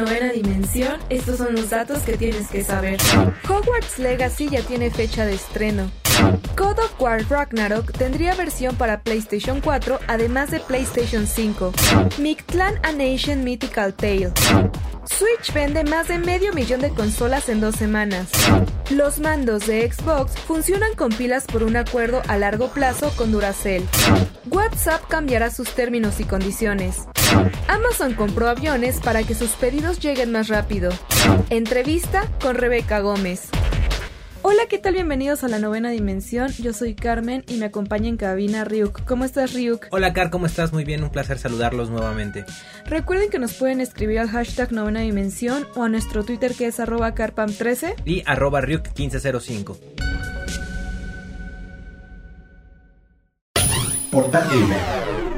Novena dimensión, estos son los datos que tienes que saber. Hogwarts Legacy ya tiene fecha de estreno. God of War Ragnarok tendría versión para PlayStation 4, además de PlayStation 5. Mictlan A Nation Mythical Tale. Switch vende más de medio millón de consolas en dos semanas. Los mandos de Xbox funcionan con pilas por un acuerdo a largo plazo con Duracell. WhatsApp cambiará sus términos y condiciones. Amazon compró aviones para que sus pedidos lleguen más rápido. Entrevista con Rebeca Gómez. Hola, ¿qué tal? Bienvenidos a la novena dimensión. Yo soy Carmen y me acompaña en cabina Ryuk. ¿Cómo estás, Ryuk? Hola, Car, ¿cómo estás? Muy bien, un placer saludarlos nuevamente. Recuerden que nos pueden escribir al hashtag novena dimensión o a nuestro Twitter que es arroba carpam13 y arroba Ryuk1505. Portal Gamer.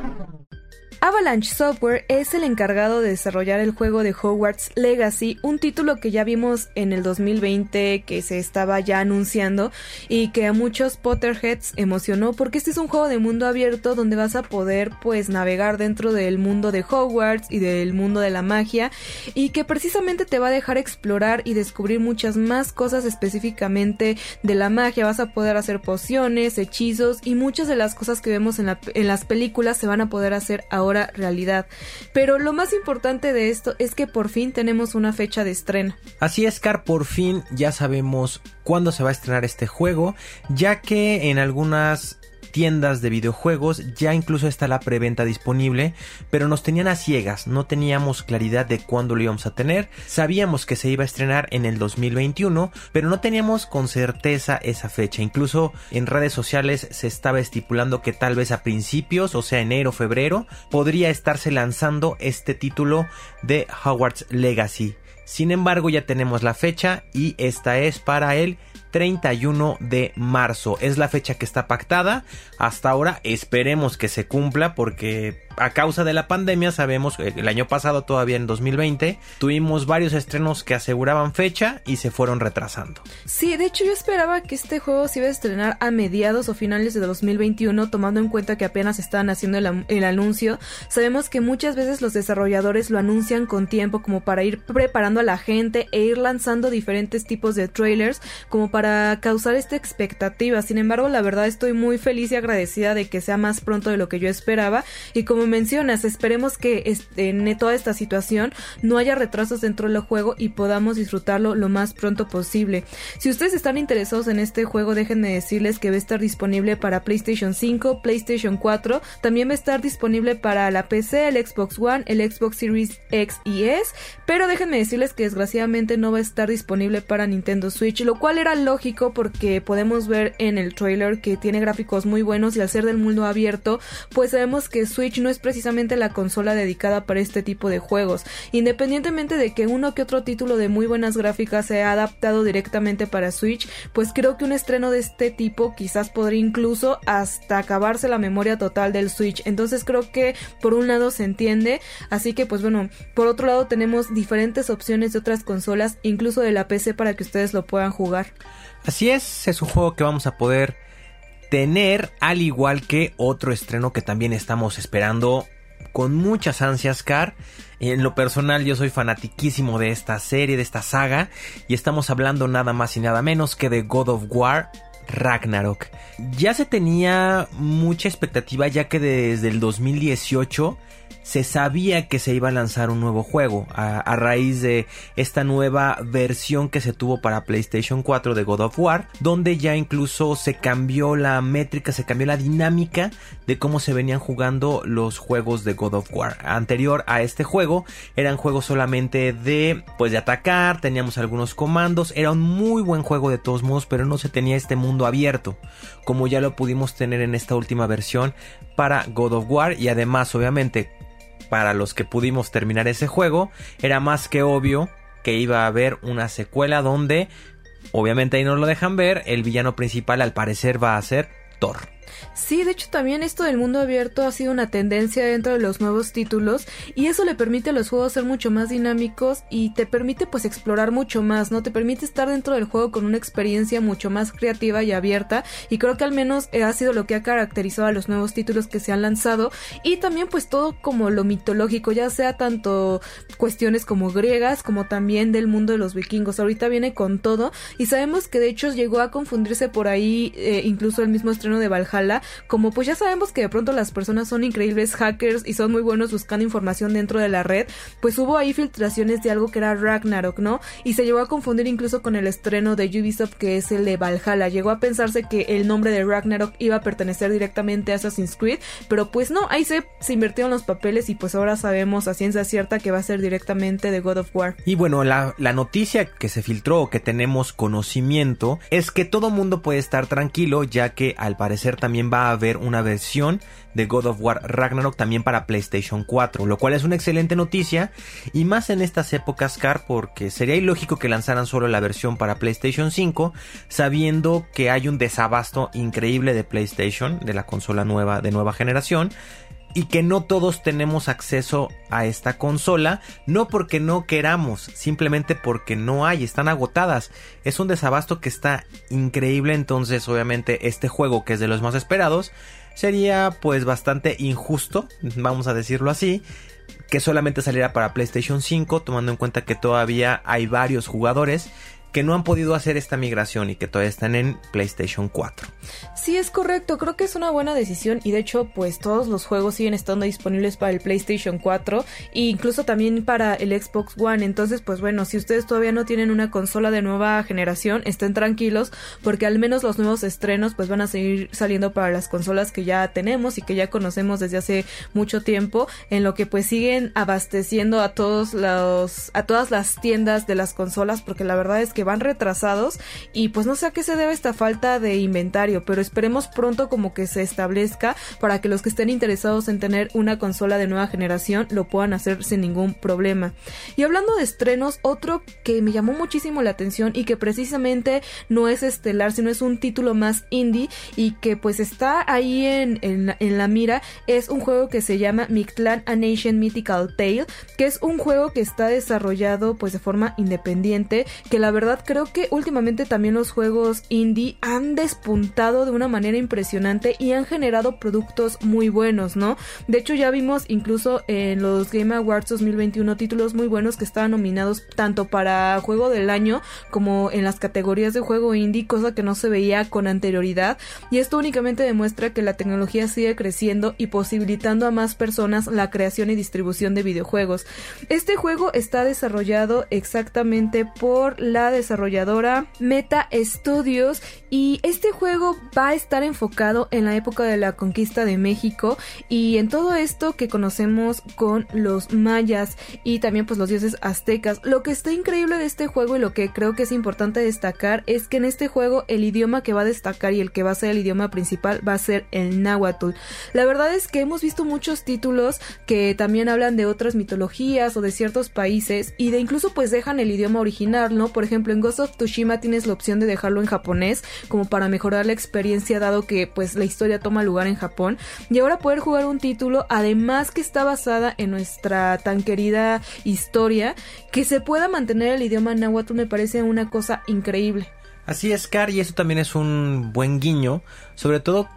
Avalanche Software es el encargado de desarrollar el juego de Hogwarts Legacy, un título que ya vimos en el 2020 que se estaba ya anunciando y que a muchos Potterheads emocionó porque este es un juego de mundo abierto donde vas a poder pues navegar dentro del mundo de Hogwarts y del mundo de la magia y que precisamente te va a dejar explorar y descubrir muchas más cosas específicamente de la magia, vas a poder hacer pociones, hechizos y muchas de las cosas que vemos en, la, en las películas se van a poder hacer ahora realidad. Pero lo más importante de esto es que por fin tenemos una fecha de estreno. Así es, Car, por fin ya sabemos cuándo se va a estrenar este juego, ya que en algunas tiendas de videojuegos ya incluso está la preventa disponible, pero nos tenían a ciegas, no teníamos claridad de cuándo lo íbamos a tener, sabíamos que se iba a estrenar en el 2021, pero no teníamos con certeza esa fecha, incluso en redes sociales se estaba estipulando que tal vez a principios, o sea enero, febrero, podría estarse lanzando este título de Hogwarts Legacy. Sin embargo, ya tenemos la fecha y esta es para el 31 de marzo. Es la fecha que está pactada. Hasta ahora esperemos que se cumpla porque a causa de la pandemia sabemos que el año pasado todavía en 2020 tuvimos varios estrenos que aseguraban fecha y se fueron retrasando. Sí, de hecho yo esperaba que este juego se iba a estrenar a mediados o finales de 2021 tomando en cuenta que apenas estaban haciendo el, el anuncio. Sabemos que muchas veces los desarrolladores lo anuncian con tiempo como para ir preparando a la gente e ir lanzando diferentes tipos de trailers como para para causar esta expectativa. Sin embargo, la verdad estoy muy feliz y agradecida de que sea más pronto de lo que yo esperaba. Y como mencionas, esperemos que en toda esta situación no haya retrasos dentro del juego y podamos disfrutarlo lo más pronto posible. Si ustedes están interesados en este juego, déjenme decirles que va a estar disponible para PlayStation 5, PlayStation 4, también va a estar disponible para la PC, el Xbox One, el Xbox Series X y S, pero déjenme decirles que desgraciadamente no va a estar disponible para Nintendo Switch, lo cual era lo lógico porque podemos ver en el trailer que tiene gráficos muy buenos y al ser del mundo abierto, pues sabemos que Switch no es precisamente la consola dedicada para este tipo de juegos. Independientemente de que uno que otro título de muy buenas gráficas se ha adaptado directamente para Switch, pues creo que un estreno de este tipo quizás podría incluso hasta acabarse la memoria total del Switch. Entonces creo que por un lado se entiende, así que pues bueno, por otro lado tenemos diferentes opciones de otras consolas, incluso de la PC para que ustedes lo puedan jugar. Así es, es un juego que vamos a poder tener, al igual que otro estreno que también estamos esperando con muchas ansias, Car. En lo personal yo soy fanatiquísimo de esta serie, de esta saga, y estamos hablando nada más y nada menos que de God of War Ragnarok. Ya se tenía mucha expectativa ya que desde el 2018 se sabía que se iba a lanzar un nuevo juego a, raíz de esta nueva versión que se tuvo para PlayStation 4 de God of War, donde ya incluso se cambió la métrica, se cambió la dinámica de cómo se venían jugando los juegos de God of War. Anterior a este juego eran juegos solamente de pues de atacar, teníamos algunos comandos, era un muy buen juego de todos modos, pero no se tenía este mundo abierto, como ya lo pudimos tener en esta última versión para God of War y además obviamente para los que pudimos terminar ese juego, era más que obvio que iba a haber una secuela donde, obviamente ahí no lo dejan ver, el villano principal al parecer va a ser Thor. Sí, de hecho también esto del mundo abierto ha sido una tendencia dentro de los nuevos títulos y eso le permite a los juegos ser mucho más dinámicos y te permite pues explorar mucho más, ¿no? Te permite estar dentro del juego con una experiencia mucho más creativa y abierta y creo que al menos eh, ha sido lo que ha caracterizado a los nuevos títulos que se han lanzado y también pues todo como lo mitológico, ya sea tanto cuestiones como griegas como también del mundo de los vikingos. Ahorita viene con todo y sabemos que de hecho llegó a confundirse por ahí eh, incluso el mismo estreno de Valhalla como pues ya sabemos que de pronto las personas son increíbles hackers y son muy buenos buscando información dentro de la red, pues hubo ahí filtraciones de algo que era Ragnarok, ¿no? Y se llegó a confundir incluso con el estreno de Ubisoft que es el de Valhalla. Llegó a pensarse que el nombre de Ragnarok iba a pertenecer directamente a Assassin's Creed, pero pues no, ahí se, se invirtieron los papeles y pues ahora sabemos a ciencia cierta que va a ser directamente de God of War. Y bueno, la, la noticia que se filtró, que tenemos conocimiento, es que todo mundo puede estar tranquilo ya que al parecer también va a haber una versión de God of War Ragnarok también para PlayStation 4, lo cual es una excelente noticia. Y más en estas épocas Car porque sería ilógico que lanzaran solo la versión para PlayStation 5 sabiendo que hay un desabasto increíble de PlayStation, de la consola nueva de nueva generación y que no todos tenemos acceso a esta consola, no porque no queramos, simplemente porque no hay, están agotadas. Es un desabasto que está increíble, entonces obviamente este juego que es de los más esperados sería pues bastante injusto, vamos a decirlo así, que solamente saliera para PlayStation 5, tomando en cuenta que todavía hay varios jugadores que no han podido hacer esta migración y que todavía están en PlayStation 4. Sí, es correcto, creo que es una buena decisión y de hecho pues todos los juegos siguen estando disponibles para el PlayStation 4 e incluso también para el Xbox One, entonces pues bueno, si ustedes todavía no tienen una consola de nueva generación, estén tranquilos porque al menos los nuevos estrenos pues van a seguir saliendo para las consolas que ya tenemos y que ya conocemos desde hace mucho tiempo, en lo que pues siguen abasteciendo a todos los a todas las tiendas de las consolas porque la verdad es que van retrasados y pues no sé a qué se debe esta falta de inventario, pero esperemos pronto como que se establezca para que los que estén interesados en tener una consola de nueva generación lo puedan hacer sin ningún problema. Y hablando de estrenos, otro que me llamó muchísimo la atención y que precisamente no es estelar, sino es un título más indie y que pues está ahí en, en, la mira, es un juego que se llama Mictlan A Nation Mythical Tale, que es un juego que está desarrollado pues de forma independiente, que la verdad creo que últimamente también los juegos indie han despuntado de una manera impresionante y han generado productos muy buenos, ¿no? De hecho ya vimos incluso en los Game Awards 2021 títulos muy buenos que estaban nominados tanto para juego del año como en las categorías de juego indie, cosa que no se veía con anterioridad y esto únicamente demuestra que la tecnología sigue creciendo y posibilitando a más personas la creación y distribución de videojuegos. Este juego está desarrollado exactamente por la desarrolladora Meta Studios y este juego va a estar enfocado en la época de la conquista de México y en todo esto que conocemos con los mayas y también pues los dioses aztecas. Lo que está increíble de este juego y lo que creo que es importante destacar es que en este juego el idioma que va a destacar y el que va a ser el idioma principal va a ser el náhuatl. La verdad es que hemos visto muchos títulos que también hablan de otras mitologías o de ciertos países y de incluso pues dejan el idioma original, ¿no? Por ejemplo, en Ghost of Tsushima tienes la opción de dejarlo en japonés como para mejorar la experiencia dado que pues la historia toma lugar en Japón y ahora poder jugar un título además que está basada en nuestra tan querida historia que se pueda mantener el idioma náhuatl me parece una cosa increíble. Así es, Car, y eso también es un buen guiño, sobre todo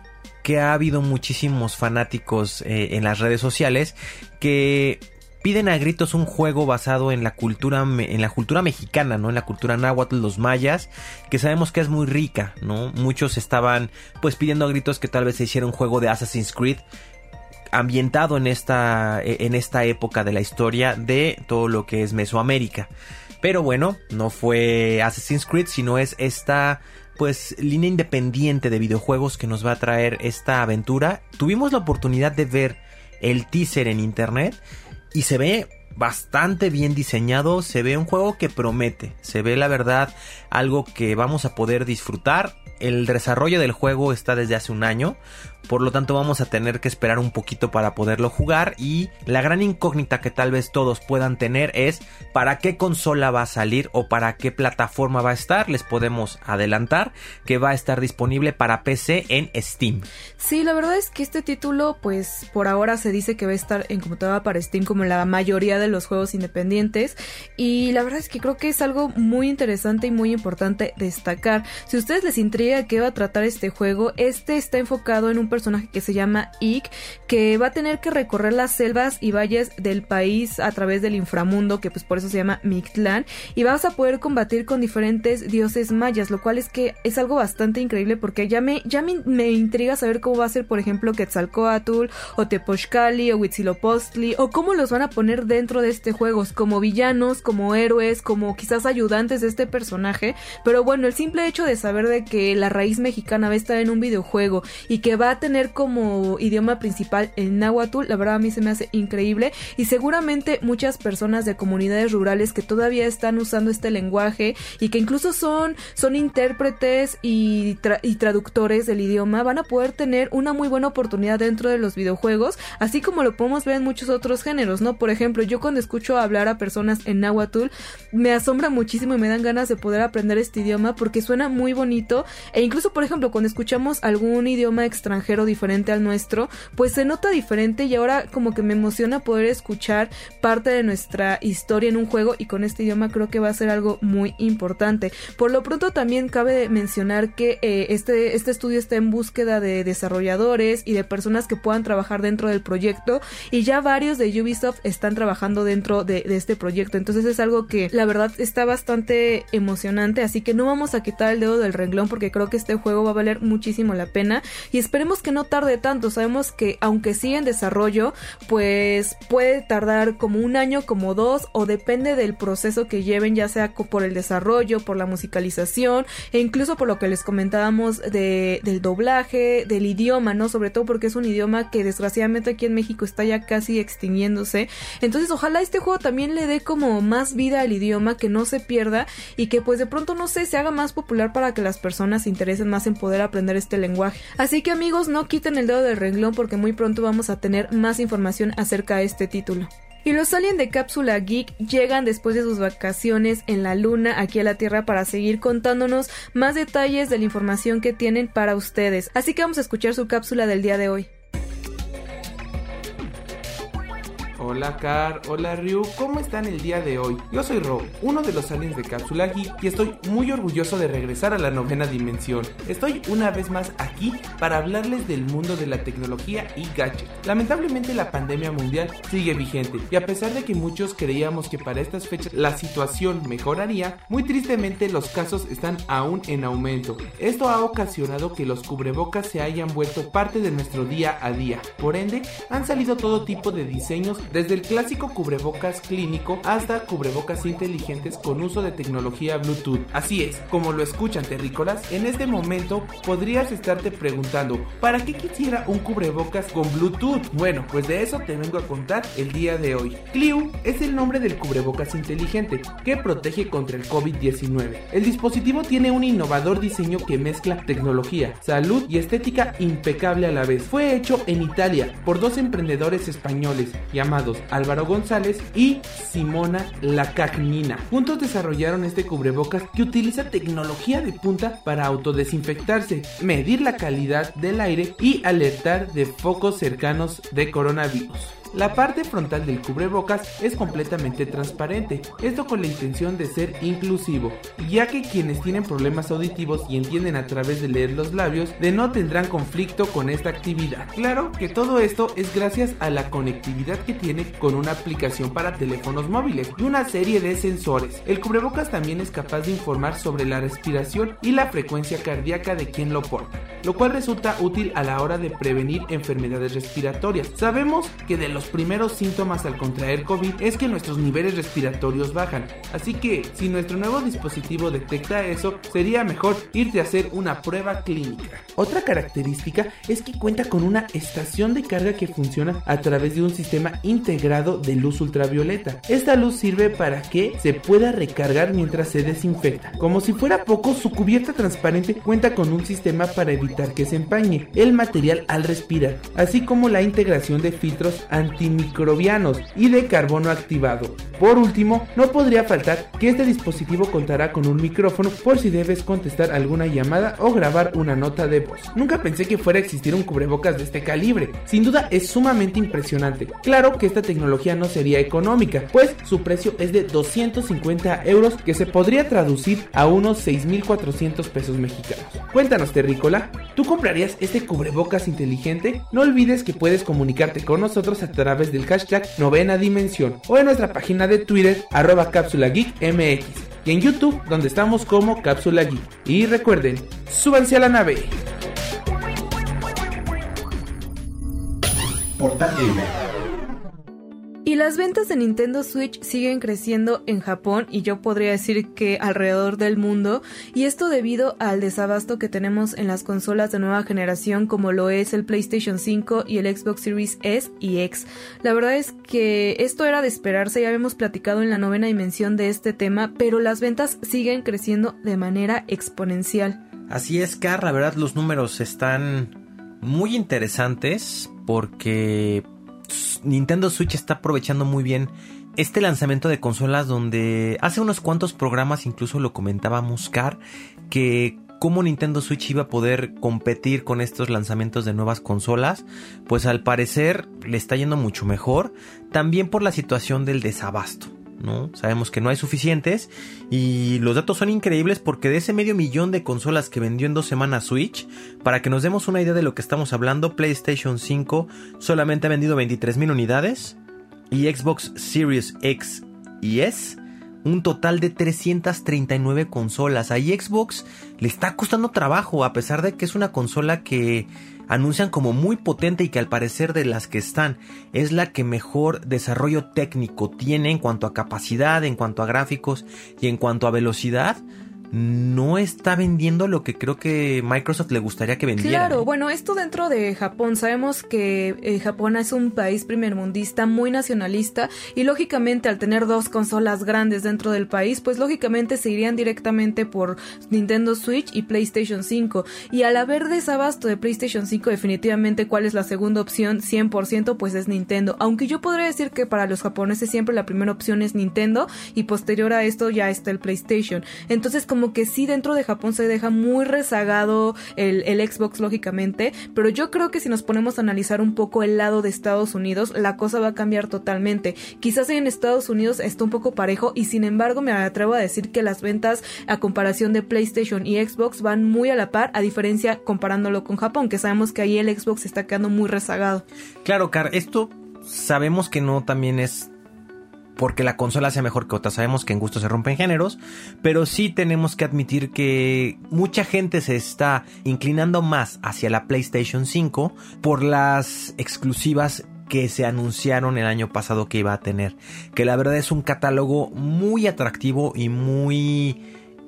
que ha habido muchísimos fanáticos eh, en las redes sociales que piden a gritos un juego basado en la cultura en la cultura mexicana, ¿no? En la cultura náhuatl, los mayas, que sabemos que es muy rica, ¿no? Muchos estaban pues pidiendo a gritos que tal vez se hiciera un juego de Assassin's Creed ambientado en esta, en esta época de la historia de todo lo que es Mesoamérica. Pero bueno, no fue Assassin's Creed, sino es esta pues línea independiente de videojuegos que nos va a traer esta aventura. Tuvimos la oportunidad de ver el teaser en internet y se ve bastante bien diseñado, se ve un juego que promete, se ve la verdad algo que vamos a poder disfrutar. El desarrollo del juego está desde hace un año, por lo tanto vamos a tener que esperar un poquito para poderlo jugar y la gran incógnita que tal vez todos puedan tener es para qué consola va a salir o para qué plataforma va a estar. Les podemos adelantar que va a estar disponible para PC en Steam. Sí, la verdad es que este título pues por ahora se dice que va a estar en computadora para Steam como la mayoría de los juegos independientes y la verdad es que creo que es algo muy interesante y muy importante destacar. Si a ustedes les intriga qué va a tratar este juego, este está enfocado en un personaje que se llama Ikk, que va a tener que recorrer las selvas y valles del país a través del inframundo, que pues por eso se llama Mictlán, y vas a poder combatir con diferentes dioses mayas, lo cual es que es algo bastante increíble porque ya me, ya me, intriga saber cómo va a ser, por ejemplo, Quetzalcoatl, o Tepochcali, o Huitzilopochtli, o cómo los van a poner dentro de este juego, como villanos, como héroes, como quizás ayudantes de este personaje, pero bueno, el simple hecho de saber de que la raíz mexicana va a estar en un videojuego y que va a tener como idioma principal el náhuatl, la verdad a mí se me hace increíble y seguramente muchas personas de comunidades rurales que todavía están usando este lenguaje y que incluso son, son intérpretes y, y traductores del idioma van a poder tener una muy buena oportunidad dentro de los videojuegos, así como lo podemos ver en muchos otros géneros, ¿no? Por ejemplo, yo cuando escucho hablar a personas en náhuatl me asombra muchísimo y me dan ganas de poder aprender este idioma porque suena muy bonito e incluso, por ejemplo, cuando escuchamos algún idioma extranjero diferente al nuestro, pues se nota diferente y ahora como que me emociona poder escuchar parte de nuestra historia en un juego y con este idioma creo que va a ser algo muy importante. Por lo pronto también cabe mencionar que eh, este, este estudio está en búsqueda de desarrolladores y de personas que puedan trabajar dentro del proyecto y ya varios de Ubisoft están trabajando dentro de, de este proyecto. Entonces es algo que la verdad está bastante emocionante, así que no vamos a quitar el dedo del renglón porque creo que este juego va a valer muchísimo la pena y esperemos que no tarde tanto. Sabemos que aunque sigue en desarrollo, pues puede tardar como un año, como dos, o depende del proceso que lleven, ya sea por el desarrollo, por la musicalización, e incluso por lo que les comentábamos de, del doblaje, del idioma, ¿no? Sobre todo porque es un idioma que desgraciadamente aquí en México está ya casi extinguiéndose. Entonces, ojalá este juego también le dé como más vida al idioma, que no se pierda y que pues de pronto, no sé, se haga más popular para que las personas se interesen más en poder aprender este lenguaje. Así que amigos, no quiten el dedo del renglón porque muy pronto vamos a tener más información acerca de este título. Y los aliens de Cápsula Geek llegan después de sus vacaciones en la luna aquí a la Tierra para seguir contándonos más detalles de la información que tienen para ustedes. Así que vamos a escuchar su cápsula del día de hoy. Hola Car, hola Ryu, ¿cómo están el día de hoy? Yo soy Rob, uno de los aliens de Cápsula Geek y estoy muy orgulloso de regresar a la novena dimensión. Estoy una vez más aquí para hablarles del mundo de la tecnología y gadgets. Lamentablemente la pandemia mundial sigue vigente y a pesar de que muchos creíamos que para estas fechas la situación mejoraría, muy tristemente los casos están aún en aumento. Esto ha ocasionado que los cubrebocas se hayan vuelto parte de nuestro día a día. Por ende, han salido todo tipo de diseños desde el clásico cubrebocas clínico hasta cubrebocas inteligentes con uso de tecnología Bluetooth. Así es, como lo escuchan terrícolas, en este momento podrías estarte preguntando, ¿para qué quisiera un cubrebocas con Bluetooth? Bueno, pues de eso te vengo a contar el día de hoy. Clio es el nombre del cubrebocas inteligente que protege contra el COVID-19. El dispositivo tiene un innovador diseño que mezcla tecnología, salud y estética impecable a la vez. Fue hecho en Italia por dos emprendedores españoles llamados Álvaro González y Simona Lacagnina. Juntos desarrollaron este cubrebocas que utiliza tecnología de punta para autodesinfectarse, medir la calidad del aire y alertar de focos cercanos de coronavirus. La parte frontal del cubrebocas es completamente transparente, esto con la intención de ser inclusivo, ya que quienes tienen problemas auditivos y entienden a través de leer los labios de no tendrán conflicto con esta actividad. Claro que todo esto es gracias a la conectividad que tiene con una aplicación para teléfonos móviles y una serie de sensores. El cubrebocas también es capaz de informar sobre la respiración y la frecuencia cardíaca de quien lo porta, lo cual resulta útil a la hora de prevenir enfermedades respiratorias. Sabemos que de los primeros síntomas al contraer COVID es que nuestros niveles respiratorios bajan, así que si nuestro nuevo dispositivo detecta eso, sería mejor irte a hacer una prueba clínica. Otra característica es que cuenta con una estación de carga que funciona a través de un sistema integrado de luz ultravioleta. Esta luz sirve para que se pueda recargar mientras se desinfecta. Como si fuera poco, su cubierta transparente cuenta con un sistema para evitar que se empañe el material al respirar, así como la integración de filtros antimicrobianos y de carbono activado. Por último, no podría faltar que este dispositivo contará con un micrófono por si debes contestar alguna llamada o grabar una nota de voz. Nunca pensé que fuera a existir un cubrebocas de este calibre. Sin duda es sumamente impresionante. Claro que esta tecnología no sería económica, pues su precio es de 250 euros que se podría traducir a unos 6.400 pesos mexicanos. Cuéntanos, Terrícola, ¿tú comprarías este cubrebocas inteligente? No olvides que puedes comunicarte con nosotros a través del hashtag novena dimensión o en nuestra página de Twitter arroba cápsula geek mx y en YouTube donde estamos como cápsula geek. Y recuerden, súbanse a la nave. Portal Gamer. Y las ventas de Nintendo Switch siguen creciendo en Japón y yo podría decir que alrededor del mundo y esto debido al desabasto que tenemos en las consolas de nueva generación como lo es el PlayStation 5 y el Xbox Series S y X. La verdad es que esto era de esperarse, ya habíamos platicado en la novena dimensión de este tema, pero las ventas siguen creciendo de manera exponencial. Así es, Car, la verdad los números están muy interesantes porque Nintendo Switch está aprovechando muy bien este lanzamiento de consolas donde hace unos cuantos programas incluso lo comentaba Muscar que cómo Nintendo Switch iba a poder competir con estos lanzamientos de nuevas consolas, pues al parecer le está yendo mucho mejor, también por la situación del desabasto. ¿No? Sabemos que no hay suficientes y los datos son increíbles porque de ese medio millón de consolas que vendió en dos semanas Switch, para que nos demos una idea de lo que estamos hablando, PlayStation 5 solamente ha vendido 23.000 unidades y Xbox Series X y S un total de 339 consolas. Ahí Xbox le está costando trabajo a pesar de que es una consola que anuncian como muy potente y que al parecer de las que están es la que mejor desarrollo técnico tiene en cuanto a capacidad, en cuanto a gráficos y en cuanto a velocidad no está vendiendo lo que creo que Microsoft le gustaría que vendiera. Claro, bueno, esto dentro de Japón, sabemos que eh, Japón es un país primermundista muy nacionalista y lógicamente al tener dos consolas grandes dentro del país, pues lógicamente se irían directamente por Nintendo Switch y PlayStation 5 y al haber desabasto de PlayStation 5 definitivamente cuál es la segunda opción 100% pues es Nintendo, aunque yo podría decir que para los japoneses siempre la primera opción es Nintendo y posterior a esto ya está el PlayStation. Entonces como que sí dentro de Japón se deja muy rezagado el, Xbox lógicamente, pero yo creo que si nos ponemos a analizar un poco el lado de Estados Unidos, la cosa va a cambiar totalmente. Quizás en Estados Unidos está un poco parejo y sin embargo me atrevo a decir que las ventas a comparación de PlayStation y Xbox van muy a la par, a diferencia comparándolo con Japón, que sabemos que ahí el Xbox está quedando muy rezagado. Claro, Car, esto sabemos que no también es porque la consola sea mejor que otra. Sabemos que en gusto se rompen géneros, pero sí tenemos que admitir que mucha gente se está inclinando más hacia la PlayStation 5 por las exclusivas que se anunciaron el año pasado que iba a tener. Que la verdad es un catálogo muy atractivo y muy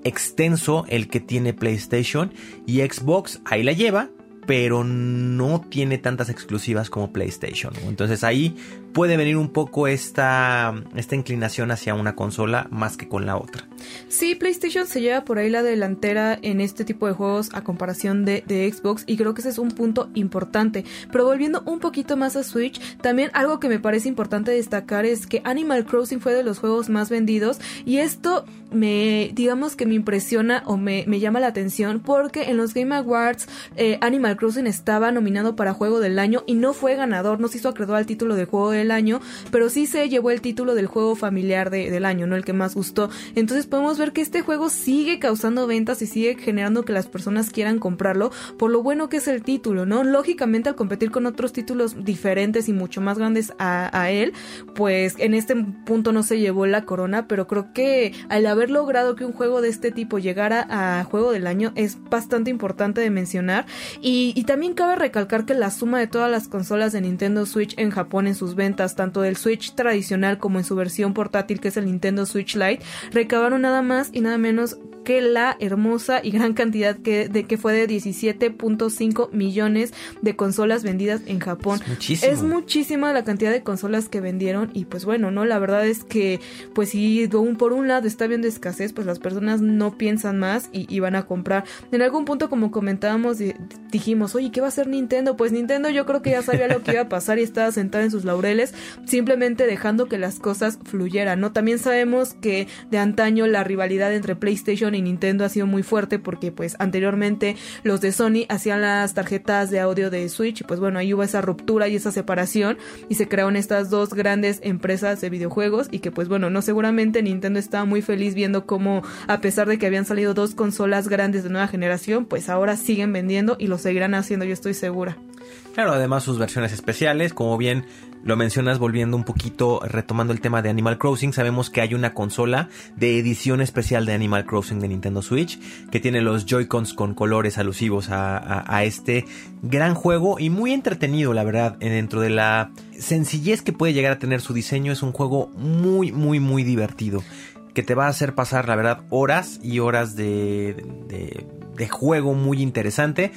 extenso el que tiene PlayStation y Xbox ahí la lleva pero no tiene tantas exclusivas como PlayStation. Entonces ahí puede venir un poco esta, esta inclinación hacia una consola más que con la otra. Sí, PlayStation se lleva por ahí la delantera en este tipo de juegos a comparación de, de, Xbox y creo que ese es un punto importante. Pero volviendo un poquito más a Switch, también algo que me parece importante destacar es que Animal Crossing fue de los juegos más vendidos y esto me, digamos que me impresiona o me, me llama la atención porque en los Game Awards eh, Animal Crossing estaba nominado para Juego del Año y no fue ganador, no se hizo acreedor al título de Juego Año, pero sí se llevó el título del juego familiar de, del año, ¿no? El que más gustó. Entonces podemos ver que este juego sigue causando ventas y sigue generando que las personas quieran comprarlo por lo bueno que es el título, ¿no? Lógicamente al competir con otros títulos diferentes y mucho más grandes a, él, pues en este punto no se llevó la corona, pero creo que al haber logrado que un juego de este tipo llegara a juego del año es bastante importante de mencionar y también cabe recalcar que la suma de todas las consolas de Nintendo Switch en Japón en sus ventas, tanto del Switch tradicional como en su versión portátil que es el Nintendo Switch Lite, recabaron nada más y nada menos que la hermosa y gran cantidad que, de que fue de 17.5 millones de consolas vendidas en Japón. Es muchísimo. Es muchísima la cantidad de consolas que vendieron y pues bueno, ¿no? La verdad es que pues si por un lado está viendo escasez, pues las personas no piensan más y, y van a comprar. En algún punto como comentábamos dijimos, oye, ¿qué va a hacer Nintendo? Pues Nintendo yo creo que ya sabía lo que iba a pasar y estaba sentada en sus laureles, simplemente dejando que las cosas fluyeran, ¿no? También sabemos que de antaño la rivalidad entre PlayStation y Nintendo ha sido muy fuerte porque pues anteriormente los de Sony hacían las tarjetas de audio de Switch y pues bueno, ahí hubo esa ruptura y esa separación y se crearon estas dos grandes empresas de videojuegos y que pues bueno, no seguramente Nintendo estaba muy feliz viendo cómo a pesar de que habían salido dos consolas grandes de nueva generación, pues ahora siguen vendiendo y lo seguirán haciendo, yo estoy segura. Claro, además sus versiones especiales, como bien lo mencionas volviendo un poquito, retomando el tema de Animal Crossing, sabemos que hay una consola de edición especial de Animal Crossing de Nintendo Switch, que tiene los Joy-Cons con colores alusivos a, este gran juego y muy entretenido, la verdad, dentro de la sencillez que puede llegar a tener su diseño, es un juego muy, muy, muy divertido que te va a hacer pasar, la verdad, horas y horas de, de, de juego muy interesante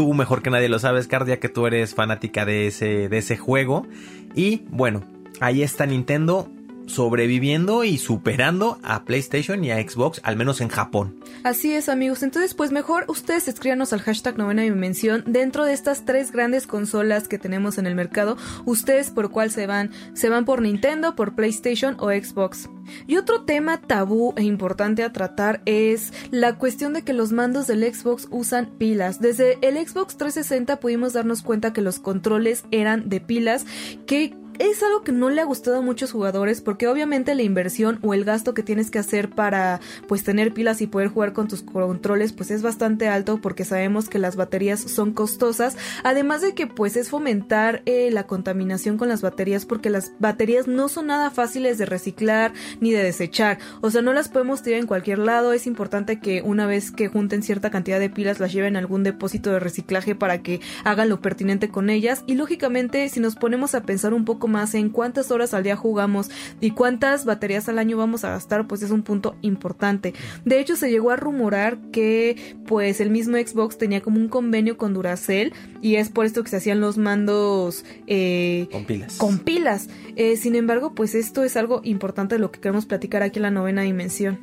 tú mejor que nadie lo sabes, Cardia, que tú eres fanática de ese, de ese juego. Y bueno, ahí está Nintendo sobreviviendo y superando a PlayStation y a Xbox, al menos en Japón. Así es, amigos. Entonces, pues mejor ustedes escríbanos al hashtag novena dimensión dentro de estas tres grandes consolas que tenemos en el mercado. Ustedes por cuál se van? ¿Se van por Nintendo, por PlayStation o Xbox? Y otro tema tabú e importante a tratar es la cuestión de que los mandos del Xbox usan pilas. Desde el Xbox 360 pudimos darnos cuenta que los controles eran de pilas, que es algo que no le ha gustado a muchos jugadores porque obviamente la inversión o el gasto que tienes que hacer para pues tener pilas y poder jugar con tus controles pues es bastante alto porque sabemos que las baterías son costosas. Además de que pues es fomentar eh, la contaminación con las baterías porque las baterías no son nada fáciles de reciclar ni de desechar. O sea no las podemos tirar en cualquier lado. Es importante que una vez que junten cierta cantidad de pilas las lleven a algún depósito de reciclaje para que hagan lo pertinente con ellas. Y lógicamente si nos ponemos a pensar un poco más en cuántas horas al día jugamos y cuántas baterías al año vamos a gastar, pues es un punto importante. De hecho, se llegó a rumorar que pues el mismo Xbox tenía como un convenio con Duracell y es por esto que se hacían los mandos eh, con pilas. Con pilas. Eh, sin embargo, pues esto es algo importante de lo que queremos platicar aquí en la novena dimensión.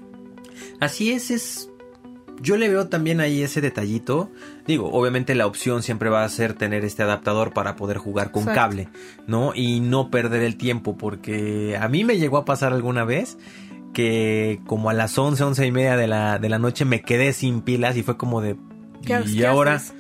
Así es, es yo le veo también ahí ese detallito. Digo, obviamente la opción siempre va a ser tener este adaptador para poder jugar con Exacto. cable, ¿no? Y no perder el tiempo, porque a mí me llegó a pasar alguna vez que como a las 11, 11 y media de la, de la noche me quedé sin pilas y fue como de... ¿Qué, y qué ahora, haces?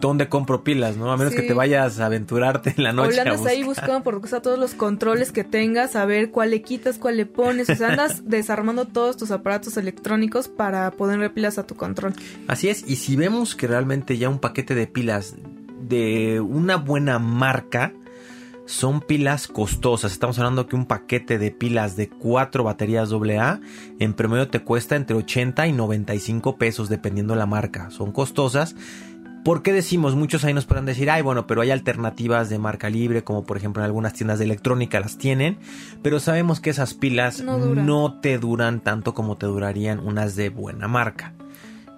¿Dónde compro pilas, no? A menos Sí. que te vayas a aventurarte en la O noche. a andas ahí buscando por o sea, todos los controles que tengas, a ver cuál le quitas, cuál le pones. O sea, andas desarmando todos tus aparatos electrónicos para ponerle pilas a tu control. Así es, y si vemos que realmente ya un paquete de pilas de una buena marca son pilas costosas. Estamos hablando que un paquete de pilas de 4 baterías AA en promedio te cuesta entre 80 y 95 pesos dependiendo la marca. Son costosas. ¿Por qué decimos? Muchos ahí nos podrán decir, ay, bueno, pero hay alternativas de marca libre, como por ejemplo en algunas tiendas de electrónica las tienen, pero sabemos que esas pilas No te duran tanto como te durarían unas de buena marca.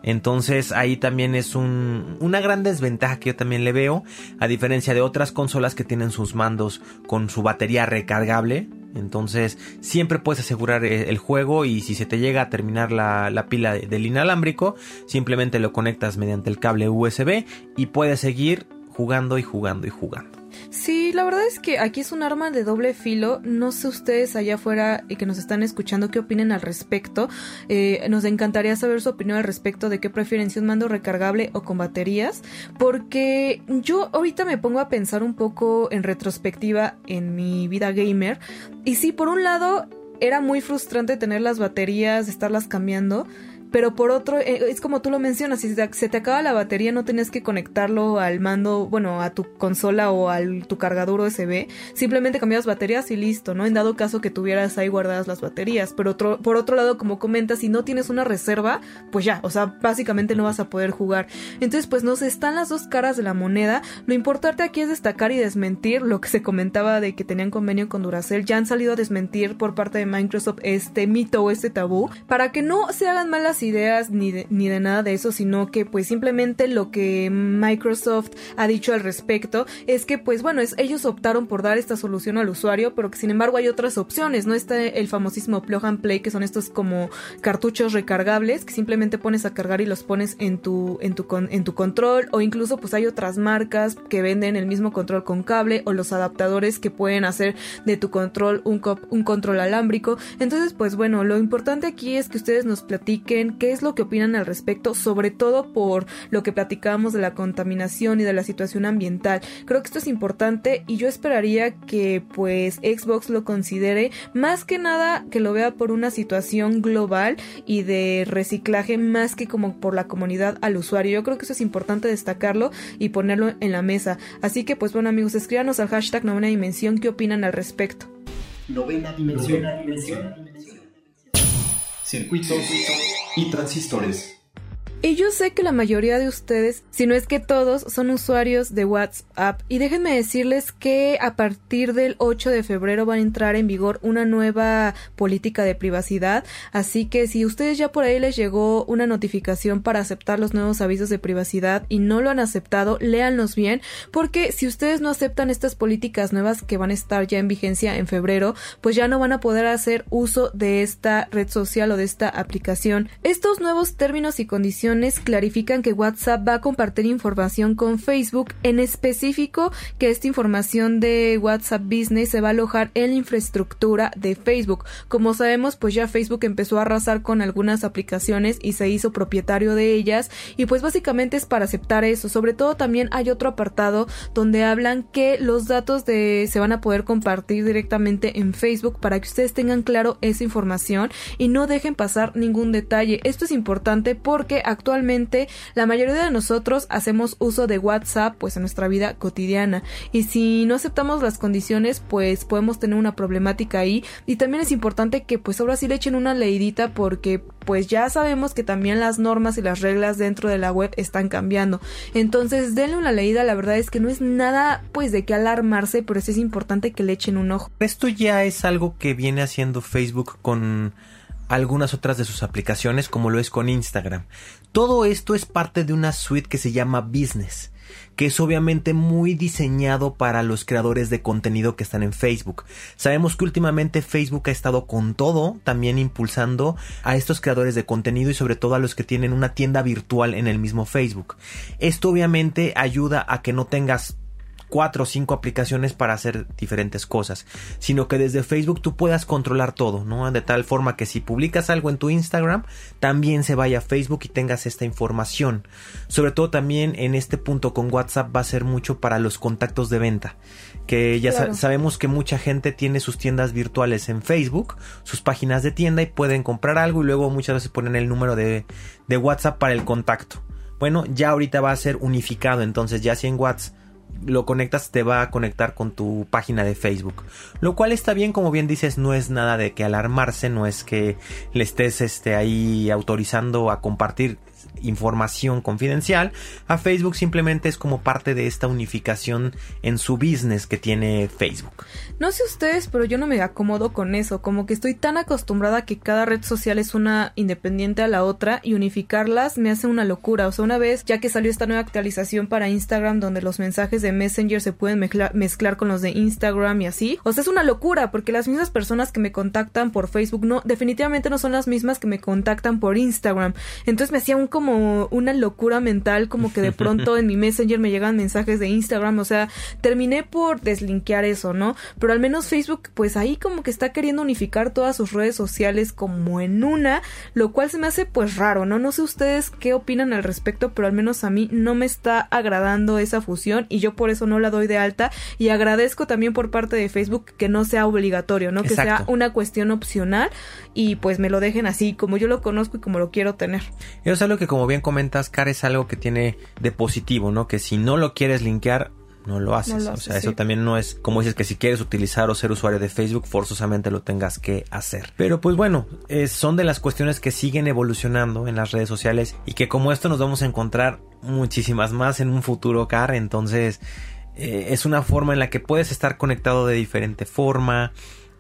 Entonces ahí también es un, una gran desventaja que yo también le veo, a diferencia de otras consolas que tienen sus mandos con su batería recargable. Entonces siempre puedes asegurar eh, el juego y si se te llega a terminar la, la pila de- del inalámbrico, simplemente lo conectas mediante el cable USB y puedes seguir jugando y jugando y jugando. Sí, la verdad es que aquí es un arma de doble filo. No sé ustedes allá afuera y que nos están escuchando qué opinen al respecto. Eh, nos encantaría saber su opinión al respecto de qué prefieren, si un mando recargable o con baterías. Porque yo ahorita me pongo a pensar un poco en retrospectiva en mi vida gamer. Y sí, por un lado era muy frustrante tener las baterías, estarlas cambiando pero por otro, eh, es como tú lo mencionas, si se te acaba la batería no tenías que conectarlo al mando, bueno, a tu consola o a tu cargador USB, simplemente cambiabas baterías y listo, ¿no? En dado caso que tuvieras ahí guardadas las baterías, pero otro, por otro lado, como comentas, si no tienes una reserva, pues ya, o sea, básicamente no vas a poder jugar. Entonces, pues no sé, están las dos caras de la moneda, lo importante aquí es destacar y desmentir lo que se comentaba de que tenían convenio con Duracell, ya han salido a desmentir por parte de Microsoft este mito o este tabú, para que no se hagan malas ideas ni de, ni de nada de eso, sino que pues simplemente lo que Microsoft ha dicho al respecto es que pues bueno, es, ellos optaron por dar esta solución al usuario, pero que sin embargo hay otras opciones, no está el famosísimo Plug and Play, que son estos como cartuchos recargables que simplemente pones a cargar y los pones en tu, en tu, en tu control, o incluso pues hay otras marcas que venden el mismo control con cable, o los adaptadores que pueden hacer de tu control un, un control alámbrico. Entonces pues bueno, lo importante aquí es que ustedes nos platiquen qué es lo que opinan al respecto, sobre todo por lo que platicábamos de la contaminación y de la situación ambiental. Creo que esto es importante y yo esperaría que pues Xbox lo considere más que nada que lo vea por una situación global y de reciclaje más que como por la comunidad al usuario. Yo creo que eso es importante destacarlo y ponerlo en la mesa. Así que pues bueno amigos, escríbanos al hashtag novena dimensión qué opinan al respecto. Novena dimensión. Novena dimensión circuitos y transistores. Y yo sé que la mayoría de ustedes, si no es que todos, son usuarios de WhatsApp. Y déjenme decirles que a partir del 8 de febrero va a entrar en vigor una nueva política de privacidad. Así que si ustedes ya por ahí les llegó una notificación para aceptar los nuevos avisos de privacidad y no lo han aceptado, léanlos bien. Porque si ustedes no aceptan estas políticas nuevas que van a estar ya en vigencia en febrero, pues ya no van a poder hacer uso de esta red social o de esta aplicación. Estos nuevos términos y condiciones clarifican que WhatsApp va a compartir información con Facebook, en específico que esta información de WhatsApp Business se va a alojar en la infraestructura de Facebook. Como sabemos, pues ya Facebook empezó a arrasar con algunas aplicaciones y se hizo propietario de ellas y pues básicamente es para aceptar eso. Sobre todo también hay otro apartado donde hablan que los datos de se van a poder compartir directamente en Facebook para que ustedes tengan claro esa información y no dejen pasar ningún detalle. Esto es importante porque actualmente la mayoría de nosotros hacemos uso de WhatsApp pues en nuestra vida cotidiana. Y si no aceptamos las condiciones pues podemos tener una problemática ahí. Y también es importante que pues ahora sí le echen una leidita porque pues ya sabemos que también las normas y las reglas dentro de la web están cambiando. Entonces denle una leída. La verdad es que no es nada pues de qué alarmarse pero sí es importante que le echen un ojo. Esto ya es algo que viene haciendo Facebook con algunas otras de sus aplicaciones como lo es con Instagram. Todo esto es parte de una suite que se llama Business que es obviamente muy diseñado para los creadores de contenido que están en Facebook. Sabemos que últimamente Facebook ha estado con todo, también impulsando a estos creadores de contenido y sobre todo a los que tienen una tienda virtual en el mismo Facebook. Esto obviamente ayuda a que no tengas cuatro o cinco aplicaciones para hacer diferentes cosas, sino que desde Facebook tú puedas controlar todo, ¿no? De tal forma que si publicas algo en tu Instagram, también se vaya a Facebook y tengas esta información. Sobre todo también en este punto con WhatsApp va a ser mucho para los contactos de venta, que ya sabemos que mucha gente tiene sus tiendas virtuales en Facebook, sus páginas de tienda y pueden comprar algo y luego muchas veces ponen el número de, de WhatsApp para el contacto. Bueno, ya ahorita va a ser unificado, entonces ya si en WhatsApp lo conectas te va a conectar con tu página de Facebook. Lo cual está bien, como bien dices, no es nada de que alarmarse, no es que le estés este, ahí autorizando a compartir información confidencial, a Facebook simplemente es como parte de esta unificación en su business que tiene Facebook. No sé ustedes, pero yo no me acomodo con eso, como que estoy tan acostumbrada a que cada red social es una independiente a la otra y unificarlas me hace una locura. O sea, una vez ya que salió esta nueva actualización para Instagram donde los mensajes de Messenger se pueden mezclar, con los de Instagram y así, o sea, es una locura porque las mismas personas que me contactan por Facebook no definitivamente no son las mismas que me contactan por Instagram. Entonces me hacía un como una locura mental, como que de pronto en mi Messenger me llegan mensajes de Instagram, o sea, terminé por deslinkear eso, ¿no? Pero al menos Facebook, pues ahí como que está queriendo unificar todas sus redes sociales como en una, lo cual se me hace pues raro, ¿no? No sé ustedes qué opinan al respecto, pero al menos a mí no me está agradando esa fusión y yo por eso no la doy de alta y agradezco también por parte de Facebook que no sea obligatorio, ¿no? Que sea una cuestión opcional y pues me lo dejen así, como yo lo conozco y como lo quiero tener. Eso es algo que como bien comentas, Car, es algo que tiene de positivo, ¿no? Que si no lo quieres linkear, no lo haces. o sea, eso también no es como dices que si quieres utilizar o ser usuario de Facebook, forzosamente lo tengas que hacer. Pero pues bueno, son de las cuestiones que siguen evolucionando en las redes sociales y que como esto nos vamos a encontrar muchísimas más en un futuro, Car. Entonces, eh, es una forma en la que puedes estar conectado de diferente forma.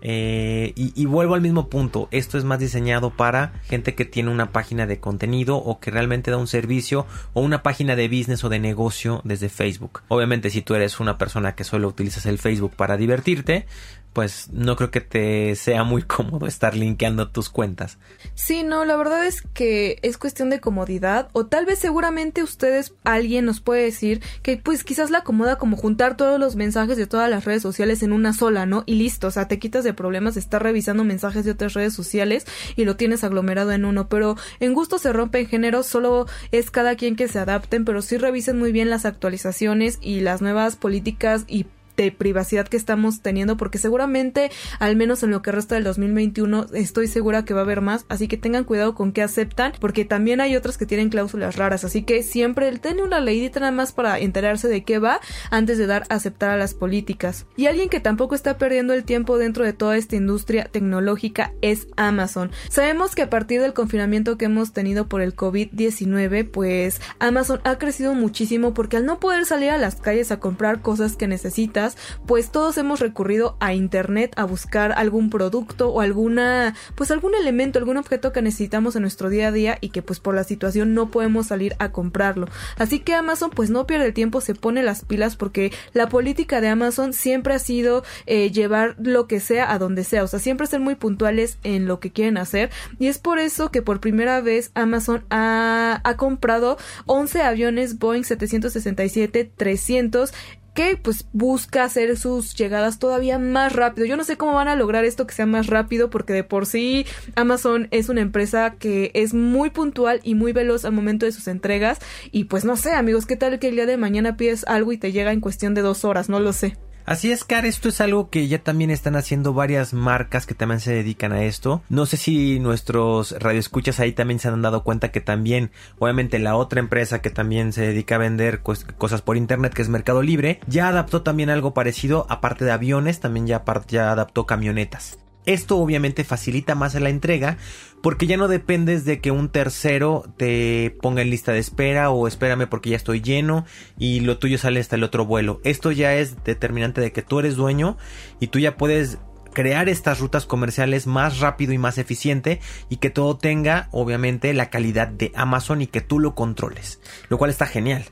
Eh, y, vuelvo al mismo punto, esto es más diseñado para gente que tiene una página de contenido o que realmente da un servicio o una página de business o de negocio desde Facebook. Obviamente si tú eres una persona que solo utilizas el Facebook para divertirte, pues no creo que te sea muy cómodo estar linkeando tus cuentas. Sí, no, la verdad es que es cuestión de comodidad o tal vez seguramente ustedes, alguien nos puede decir que pues quizás la acomoda como juntar todos los mensajes de todas las redes sociales en una sola, ¿no? Y listo, o sea, te quitas de problemas de estar revisando mensajes de otras redes sociales y lo tienes aglomerado en uno, pero en gusto se rompen géneros, solo es cada quien que se adapten, pero sí revisen muy bien las actualizaciones y las nuevas políticas y de privacidad que estamos teniendo porque seguramente al menos en lo que resta del 2021 estoy segura que va a haber más así que tengan cuidado con qué aceptan porque también hay otras que tienen cláusulas raras así que siempre tiene una leidita nada más para enterarse de qué va antes de dar aceptar a las políticas. Y alguien que tampoco está perdiendo el tiempo dentro de toda esta industria tecnológica es Amazon. Sabemos que a partir del confinamiento que hemos tenido por el COVID-19 pues Amazon ha crecido muchísimo porque al no poder salir a las calles a comprar cosas que necesitas pues todos hemos recurrido a internet a buscar algún producto o alguna, pues algún elemento, algún objeto que necesitamos en nuestro día a día y que pues por la situación no podemos salir a comprarlo. Así que Amazon pues no pierde el tiempo, se pone las pilas porque la política de Amazon siempre ha sido eh, llevar lo que sea a donde sea, o sea, siempre ser muy puntuales en lo que quieren hacer y es por eso que por primera vez Amazon ha, ha comprado 11 aviones Boeing 767-300 que pues busca hacer sus llegadas todavía más rápido. Yo no sé cómo van a lograr esto que sea más rápido porque de por sí Amazon es una empresa que es muy puntual y muy veloz al momento de sus entregas y pues no sé amigos, ¿qué tal que el día de mañana pides algo y te llega en cuestión de dos horas? No lo sé. Así es, Car, esto es algo que ya también están haciendo varias marcas que también se dedican a esto. No sé si nuestros radioescuchas ahí también se han dado cuenta que también, obviamente, la otra empresa que también se dedica a vender cosas por internet, que es Mercado Libre, ya adaptó también algo parecido, aparte de aviones, también ya, ya adaptó camionetas. Esto obviamente facilita más la entrega porque ya no dependes de que un tercero te ponga en lista de espera o espérame porque ya estoy lleno y lo tuyo sale hasta el otro vuelo. Esto ya es determinante de que tú eres dueño y tú ya puedes crear estas rutas comerciales más rápido y más eficiente y que todo tenga obviamente la calidad de Amazon y que tú lo controles, lo cual está genial.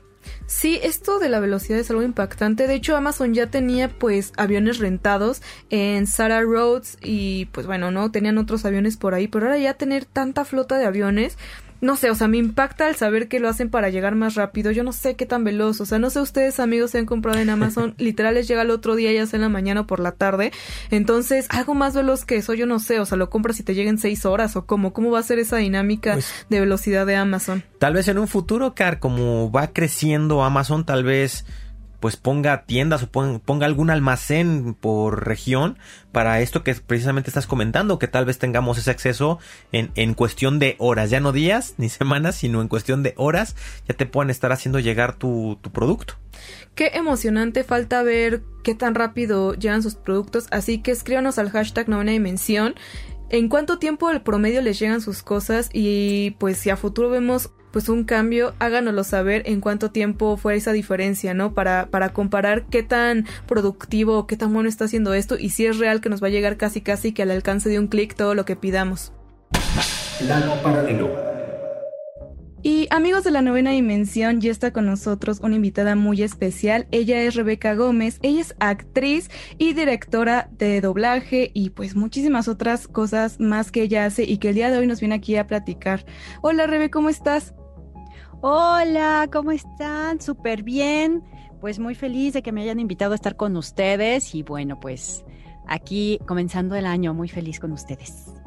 Sí, esto de la velocidad es algo impactante. De hecho, Amazon ya tenía pues aviones rentados en Sarah Roads y pues bueno, no tenían otros aviones por ahí, pero ahora ya tener tanta flota de aviones no sé, o sea, me impacta el saber que lo hacen para llegar más rápido. Yo no sé qué tan veloz, o sea, no sé ustedes amigos se han comprado en Amazon, literal les llega el otro día ya sea en la mañana o por la tarde. Entonces, algo más veloz que eso, yo no sé, o sea, lo compras y te lleguen seis horas o cómo, cómo va a ser esa dinámica pues de velocidad de Amazon. Tal vez en un futuro, Car, como va creciendo Amazon, tal vez pues ponga tiendas o ponga algún almacén por región para esto que precisamente estás comentando, que tal vez tengamos ese acceso en, en cuestión de horas, ya no días ni semanas, sino en cuestión de horas, ya te puedan estar haciendo llegar tu, producto. Qué emocionante, falta ver qué tan rápido llegan sus productos, así que escríbanos al hashtag novena dimensión en cuánto tiempo el promedio les llegan sus cosas y pues si a futuro vemos pues un cambio, háganoslo saber en cuánto tiempo fue esa diferencia, ¿no? Para, para comparar qué tan productivo, qué tan bueno está haciendo esto y si es real que nos va a llegar casi casi que al alcance de un clic todo lo que pidamos. paralelo. Y amigos de la novena dimensión, ya está con nosotros una invitada muy especial. Ella es Rebeca Gómez, ella es actriz y directora de doblaje y pues muchísimas otras cosas más que ella hace y que el día de hoy nos viene aquí a platicar. Hola Rebe, ¿cómo estás? Hola, ¿cómo están? Súper bien. Pues muy feliz de que me hayan invitado a estar con ustedes y bueno, pues aquí comenzando el año, muy feliz con ustedes.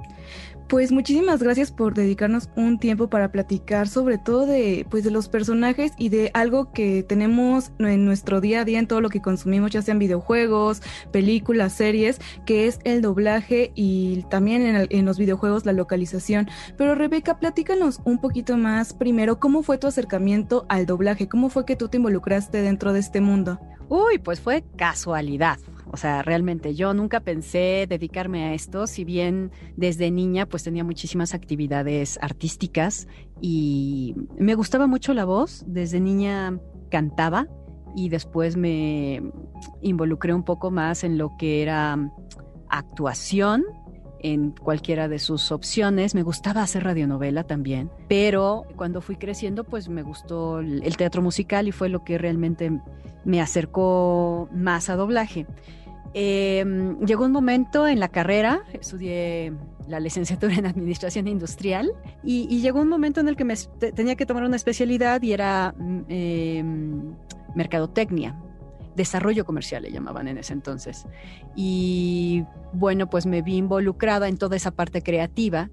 Pues muchísimas gracias por dedicarnos un tiempo para platicar sobre todo de pues de los personajes y de algo que tenemos en nuestro día a día en todo lo que consumimos, ya sean videojuegos, películas, series, que es el doblaje y también en, los videojuegos la localización. Pero Rebeca, platícanos un poquito más primero cómo fue tu acercamiento al doblaje, cómo fue que tú te involucraste dentro de este mundo. Uy, pues fue casualidad. O sea, realmente yo nunca pensé dedicarme a esto, si bien desde niña pues tenía muchísimas actividades artísticas y me gustaba mucho la voz. Desde niña cantaba y después me involucré un poco más en lo que era actuación en cualquiera de sus opciones. Me gustaba hacer radionovela también, pero cuando fui creciendo, pues me gustó el teatro musical y fue lo que realmente me acercó más a doblaje. Eh, llegó un momento en la carrera, estudié la licenciatura en Administración Industrial y, llegó un momento en el que me tenía que tomar una especialidad y era eh, mercadotecnia, desarrollo comercial le llamaban en ese entonces. Y bueno, pues me vi involucrada en toda esa parte creativa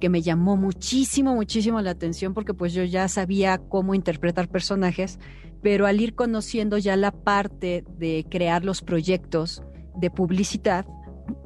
que me llamó muchísimo, muchísimo la atención porque pues yo ya sabía cómo interpretar personajes, pero al ir conociendo ya la parte de crear los proyectos, de publicidad,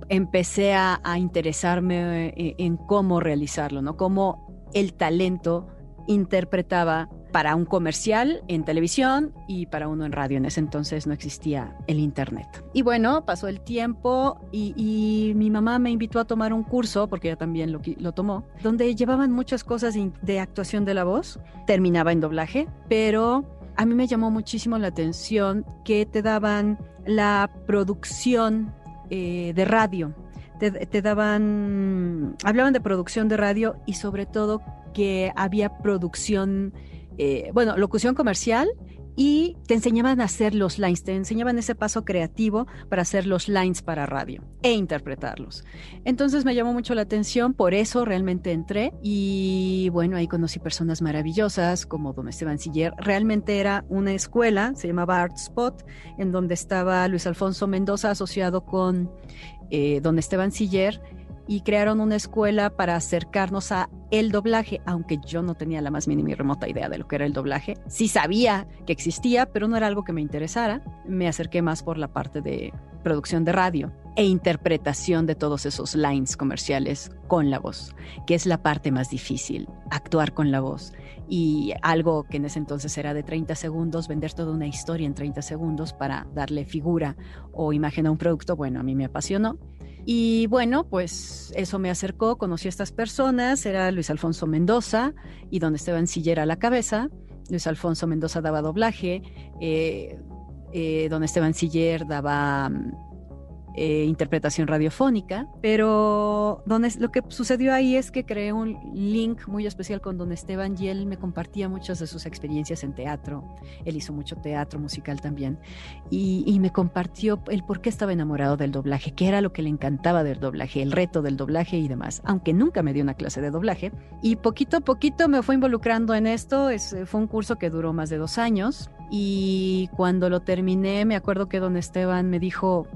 empecé a, interesarme eh, en, cómo realizarlo, ¿no? Cómo el talento interpretaba para un comercial en televisión y para uno en radio. En ese entonces no existía el Internet. Y bueno, pasó el tiempo y, mi mamá me invitó a tomar un curso, porque ella también lo, lo tomó, donde llevaban muchas cosas de actuación de la voz. Terminaba en doblaje, pero a mí me llamó muchísimo la atención que te daban la producción eh, de radio. Te, daban, hablaban de producción de radio y sobre todo que había producción, eh, bueno, locución comercial y te enseñaban a hacer los lines, te enseñaban ese paso creativo para hacer los lines para radio e interpretarlos. Entonces me llamó mucho la atención, por eso realmente entré y bueno, ahí conocí personas maravillosas como don Esteban Siller. Realmente era una escuela, se llamaba Art Spot, en donde estaba Luis Alfonso Mendoza asociado con eh, don Esteban Siller y crearon una escuela para acercarnos a el doblaje, aunque yo no tenía la más mínima y remota idea de lo que era el doblaje. Sí sabía que existía, pero no era algo que me interesara. Me acerqué más por la parte de producción de radio e interpretación de todos esos lines comerciales con la voz, que es la parte más difícil, actuar con la voz. Y algo que en ese entonces era de 30 segundos, vender toda una historia en 30 segundos para darle figura o imagen a un producto, bueno, a mí me apasionó y bueno, pues eso me acercó, conocí a estas personas, era Luis Alfonso Mendoza y donde Esteban Sillera a la cabeza. Luis Alfonso Mendoza daba doblaje, eh, eh, don Esteban Siller daba eh, interpretación radiofónica, pero lo que sucedió ahí es que creé un link muy especial con don Esteban y él me compartía muchas de sus experiencias en teatro. Él hizo mucho teatro musical también y, me compartió el por qué estaba enamorado del doblaje, qué era lo que le encantaba del doblaje, el reto del doblaje y demás, aunque nunca me dio una clase de doblaje. Y poquito a poquito me fue involucrando en esto, es, fue un curso que duró más de dos años y cuando lo terminé me acuerdo que don Esteban me dijo,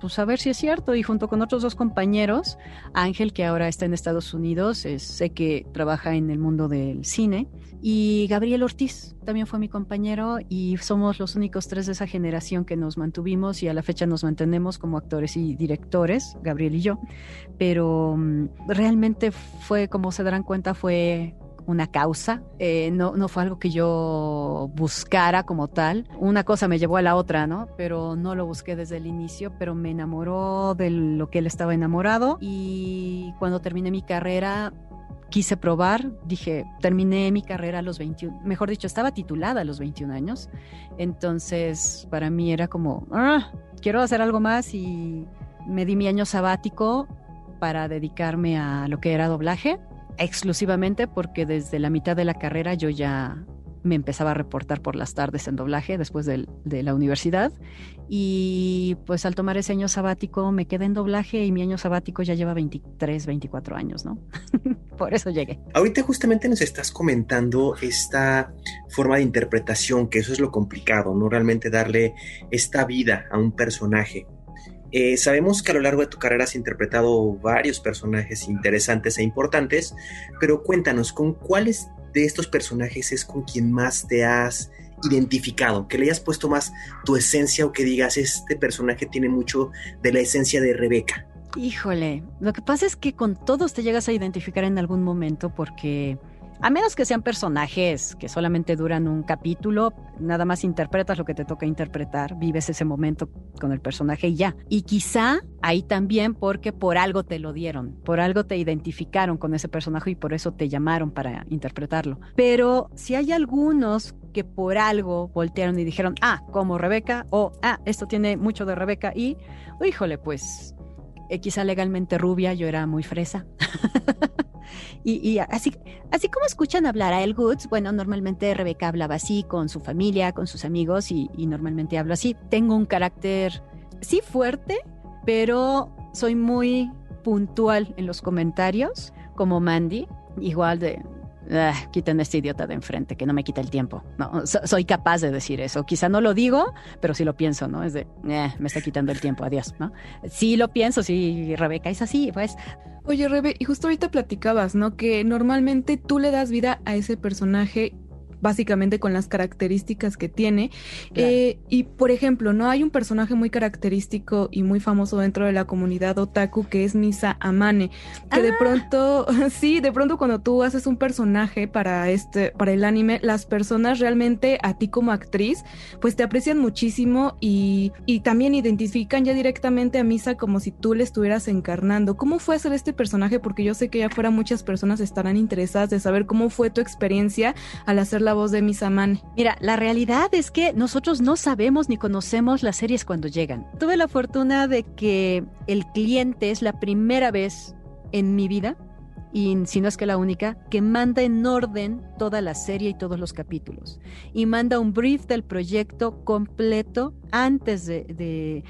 pues a ver si es cierto. Y junto con otros dos compañeros, Ángel, que ahora está en Estados Unidos, sé que trabaja en el mundo del cine, y Gabriel Ortiz también fue mi compañero y somos los únicos tres de esa generación que nos mantuvimos y a la fecha nos mantenemos como actores y directores, Gabriel y yo. Pero mm, realmente fue, como se darán cuenta, fue una causa, eh, no, no fue algo que yo buscara como tal. Una cosa me llevó a la otra, ¿no? Pero no lo busqué desde el inicio, pero me enamoró de lo que él estaba enamorado. Y cuando terminé mi carrera quise probar, dije, terminé mi carrera a los 21, mejor dicho, estaba titulada a los 21 años, entonces para mí era como, ah, quiero hacer algo más y me di mi año sabático para dedicarme a lo que era doblaje exclusivamente porque desde la mitad de la carrera yo ya me empezaba a reportar por las tardes en doblaje después de, de, la universidad. Y pues al tomar ese año sabático me quedé en doblaje y mi año sabático ya lleva 23, 24 años, ¿no? por eso llegué. Ahorita justamente nos estás comentando esta forma de interpretación, que eso es lo complicado, ¿no? Realmente darle esta vida a un personaje. Eh, sabemos que a lo largo de tu carrera has interpretado varios personajes interesantes e importantes, pero cuéntanos, ¿con cuáles de estos personajes es con quien más te has identificado? Que le hayas puesto más tu esencia o que digas, este personaje tiene mucho de la esencia de Rebeca. Híjole, lo que pasa es que con todos te llegas a identificar en algún momento porque a menos que sean personajes que solamente duran un capítulo, nada más interpretas lo que te toca interpretar, vives ese momento con el personaje y ya. Y quizá ahí también porque por algo te lo dieron, por algo te identificaron con ese personaje y por eso te llamaron para interpretarlo. Pero si hay algunos que por algo voltearon y dijeron, ah, como Rebeca, o ah, esto tiene mucho de Rebeca y, híjole, pues quizá legalmente rubia, yo era muy fresa. Y, así, así como escuchan hablar a El Goods, bueno, normalmente Rebeca hablaba así con su familia, con sus amigos y, y normalmente hablo así. Tengo un carácter, sí fuerte, pero soy muy puntual en los comentarios, como Mandy, igual de, ah, quiten a este idiota de enfrente, que no me quita el tiempo. No, soy capaz de decir eso. Quizá no lo digo, pero sí lo pienso, ¿no? Es de, eh, me está quitando el tiempo, adiós, ¿no? Sí lo pienso, sí, Rebeca es así, pues. Oye, Rebe, y justo ahorita platicabas, ¿no? Que normalmente tú le das vida a ese personaje básicamente con las características que tiene. Eh, y por ejemplo, no hay un personaje muy característico y muy famoso dentro de la comunidad otaku que es Misa Amane, que de ah. pronto, sí, de pronto cuando tú haces un personaje para este, para el anime, las personas realmente a ti como actriz, pues te aprecian muchísimo y, y también identifican ya directamente a Misa como si tú le estuvieras encarnando. ¿Cómo fue hacer este personaje? Porque yo sé que ya fuera muchas personas estarán interesadas de saber cómo fue tu experiencia al hacerla voz de Misamane. Mira, la realidad es que nosotros no sabemos ni conocemos las series cuando llegan. Tuve la fortuna de que el cliente es la primera vez en mi vida y si no es que la única, que manda en orden toda la serie y todos los capítulos. Y manda un brief del proyecto completo antes de,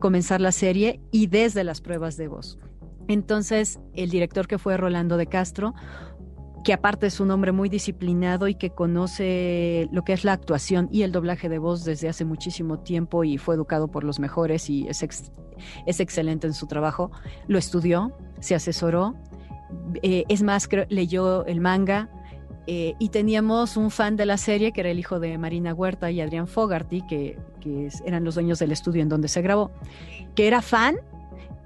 comenzar la serie y desde las pruebas de voz. Entonces, el director que fue Rolando de Castro que aparte es un hombre muy disciplinado y que conoce lo que es la actuación y el doblaje de voz desde hace muchísimo tiempo y fue educado por los mejores y es, es excelente en su trabajo. Lo estudió, se asesoró, eh, es más, leyó el manga. Eh, y teníamos un fan de la serie que era el hijo de Marina Huerta y Adrián Fogarty, que, que eran los dueños del estudio en donde se grabó, que era fan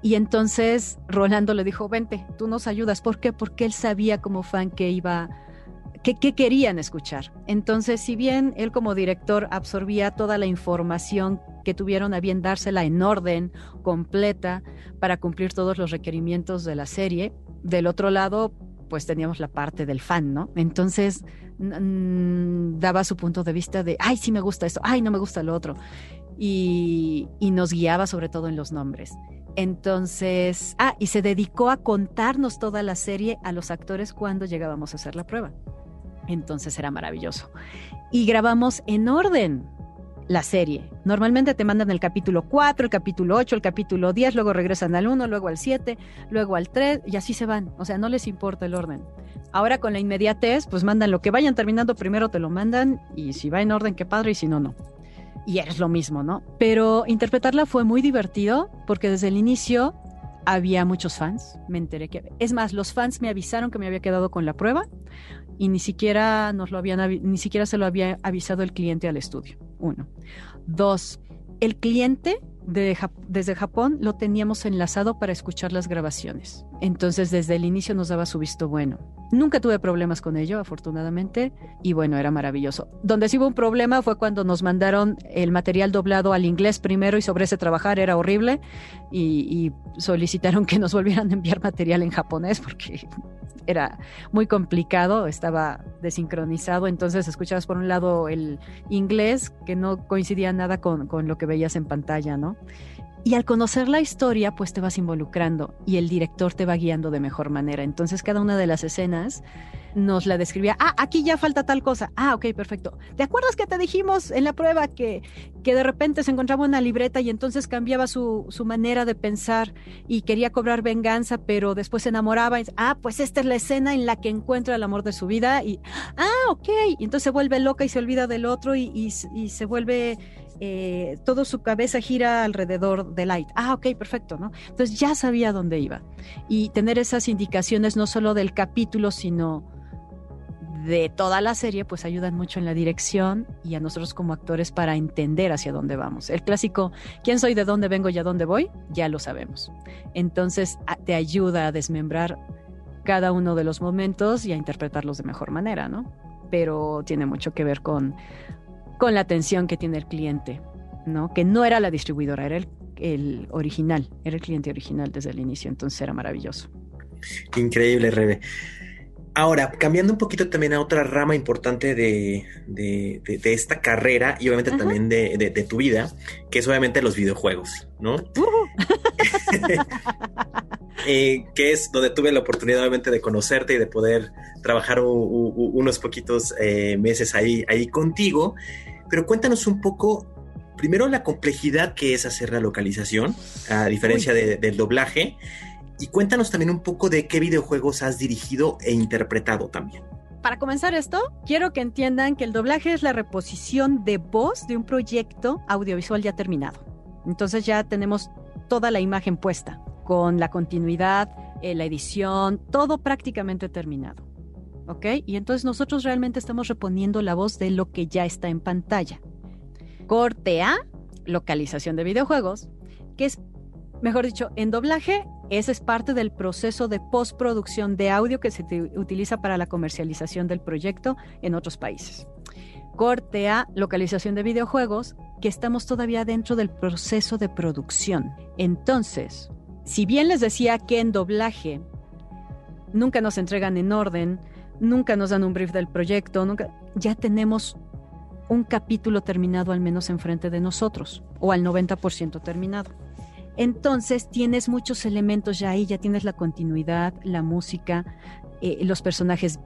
y entonces Rolando le dijo, vente, tú nos ayudas. ¿Por qué? Porque él sabía como fan que iba, que, querían escuchar. Entonces, si bien él como director absorbía toda la información que tuvieron a bien dársela en orden, completa, para cumplir todos los requerimientos de la serie, del otro lado, pues teníamos la parte del fan, ¿no? Entonces daba su punto de vista de, ay, sí me gusta esto, ay, no me gusta lo otro. y nos guiaba sobre todo en los nombres. Entonces, ah, y se dedicó a contarnos toda la serie a los actores cuando llegábamos a hacer la prueba. Entonces era maravilloso. Y grabamos en orden la serie. Normalmente te mandan el capítulo 4, el capítulo 8, el capítulo 10, luego regresan al 1, luego al 7, luego al 3 y así se van. O sea, no les importa el orden. Ahora con la inmediatez, pues mandan lo que vayan terminando primero, te lo mandan y si va en orden, qué padre, y si no, no y eres lo mismo, ¿no? Pero interpretarla fue muy divertido porque desde el inicio había muchos fans, me enteré que... Es más, los fans me avisaron que me había quedado con la prueba y ni siquiera, nos lo habían, ni siquiera se lo había avisado el cliente al estudio. Uno. Dos, el cliente desde Japón lo teníamos enlazado para escuchar las grabaciones. Entonces desde el inicio nos daba su visto bueno. Nunca tuve problemas con ello, afortunadamente, y bueno, era maravilloso. Donde sí hubo un problema fue cuando nos mandaron el material doblado al inglés primero y sobre ese trabajar era horrible y, solicitaron que nos volvieran a enviar material en japonés porque era muy complicado, estaba desincronizado, entonces escuchabas por un lado el inglés que no coincidía nada con, lo que veías en pantalla, ¿no? Y al conocer la historia, pues te vas involucrando y el director te va guiando de mejor manera. Entonces cada una de las escenas nos la describía. Ah, aquí ya falta tal cosa. Ah, ok, perfecto. ¿Te acuerdas que te dijimos en la prueba que, que de repente se encontraba una libreta y entonces cambiaba su, su manera de pensar y quería cobrar venganza, pero después se enamoraba? ah, pues esta es la escena en la que encuentra el amor de su vida y, ah, ok. Y entonces se vuelve loca y se olvida del otro y, y, y se vuelve eh, todo su cabeza gira alrededor de Light. Ah, ok, perfecto, ¿no? Entonces ya sabía dónde iba. Y tener esas indicaciones no solo del capítulo, sino de toda la serie, pues ayudan mucho en la dirección y a nosotros como actores para entender hacia dónde vamos. El clásico, ¿quién soy, de dónde vengo y a dónde voy? Ya lo sabemos. Entonces te ayuda a desmembrar cada uno de los momentos y a interpretarlos de mejor manera, ¿no? Pero tiene mucho que ver con con la atención que tiene el cliente, ¿no? Que no era la distribuidora, era el, original, era el cliente original desde el inicio, entonces era maravilloso. Increíble, Rebe. Ahora, cambiando un poquito también a otra rama importante de, esta carrera y obviamente también de, tu vida, que es obviamente los videojuegos, ¿no? Eh, que es donde tuve la oportunidad obviamente de conocerte y de poder trabajar unos poquitos eh, meses ahí, ahí contigo. Pero cuéntanos un poco, primero la complejidad que es hacer la localización, a diferencia del doblaje, y cuéntanos también un poco de qué videojuegos has dirigido e interpretado también. Para comenzar esto, quiero que entiendan que el doblaje es la reposición de voz de un proyecto audiovisual ya terminado. Entonces ya tenemos toda la imagen puesta, con la continuidad, eh, la edición, todo prácticamente terminado. ¿Ok? Y entonces nosotros realmente estamos reponiendo la voz de lo que ya está en pantalla. Corte A, localización de videojuegos, que es, mejor dicho, en doblaje, ese es parte del proceso de postproducción de audio que se utiliza para la comercialización del proyecto en otros países. Corte A, localización de videojuegos, que estamos todavía dentro del proceso de producción. Entonces, si bien les decía que en doblaje nunca nos entregan en orden, nunca nos dan un brief del proyecto, nunca, ya tenemos un capítulo terminado al menos enfrente de nosotros, o al 90% terminado. Entonces tienes muchos elementos ya ahí, ya tienes la continuidad, la música, eh, los personajes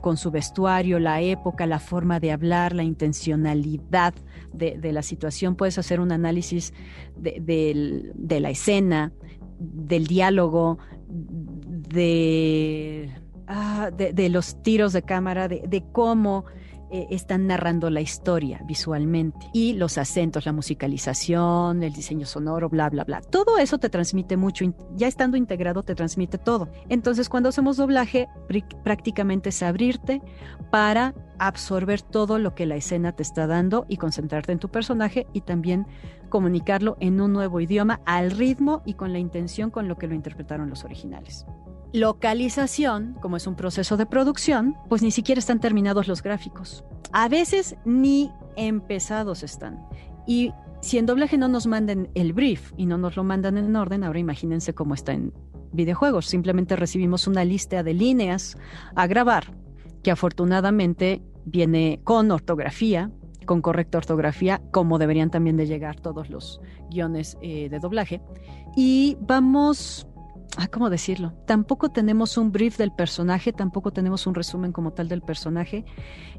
con su vestuario, la época, la forma de hablar, la intencionalidad de, la situación. Puedes hacer un análisis de la escena, del diálogo, de Ah, de, los tiros de cámara, de, cómo eh, están narrando la historia visualmente y los acentos, la musicalización, el diseño sonoro, bla, bla, bla. Todo eso te transmite mucho, ya estando integrado te transmite todo. Entonces cuando hacemos doblaje prácticamente es abrirte para absorber todo lo que la escena te está dando y concentrarte en tu personaje y también comunicarlo en un nuevo idioma al ritmo y con la intención con lo que lo interpretaron los originales localización, como es un proceso de producción, pues ni siquiera están terminados los gráficos. A veces ni empezados están. Y si en doblaje no nos manden el brief y no nos lo mandan en orden, ahora imagínense cómo está en videojuegos. Simplemente recibimos una lista de líneas a grabar, que afortunadamente viene con ortografía, con correcta ortografía, como deberían también de llegar todos los guiones eh, de doblaje. Y vamos ah, ¿cómo decirlo? Tampoco tenemos un brief del personaje, tampoco tenemos un resumen como tal del personaje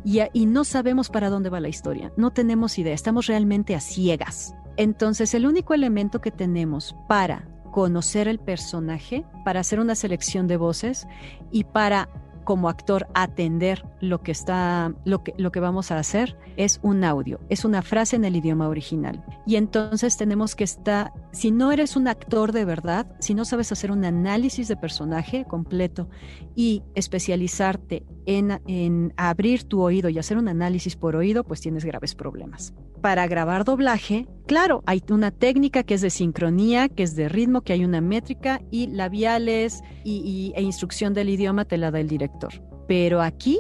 y, y no sabemos para dónde va la historia, no tenemos idea, estamos realmente a ciegas. Entonces el único elemento que tenemos para conocer el personaje, para hacer una selección de voces y para como actor atender lo que está lo que lo que vamos a hacer es un audio, es una frase en el idioma original. Y entonces tenemos que estar si no eres un actor de verdad, si no sabes hacer un análisis de personaje completo y especializarte en, en abrir tu oído y hacer un análisis por oído, pues tienes graves problemas. Para grabar doblaje, claro, hay una técnica que es de sincronía, que es de ritmo, que hay una métrica y labiales y, e instrucción del idioma te la da el director. Pero aquí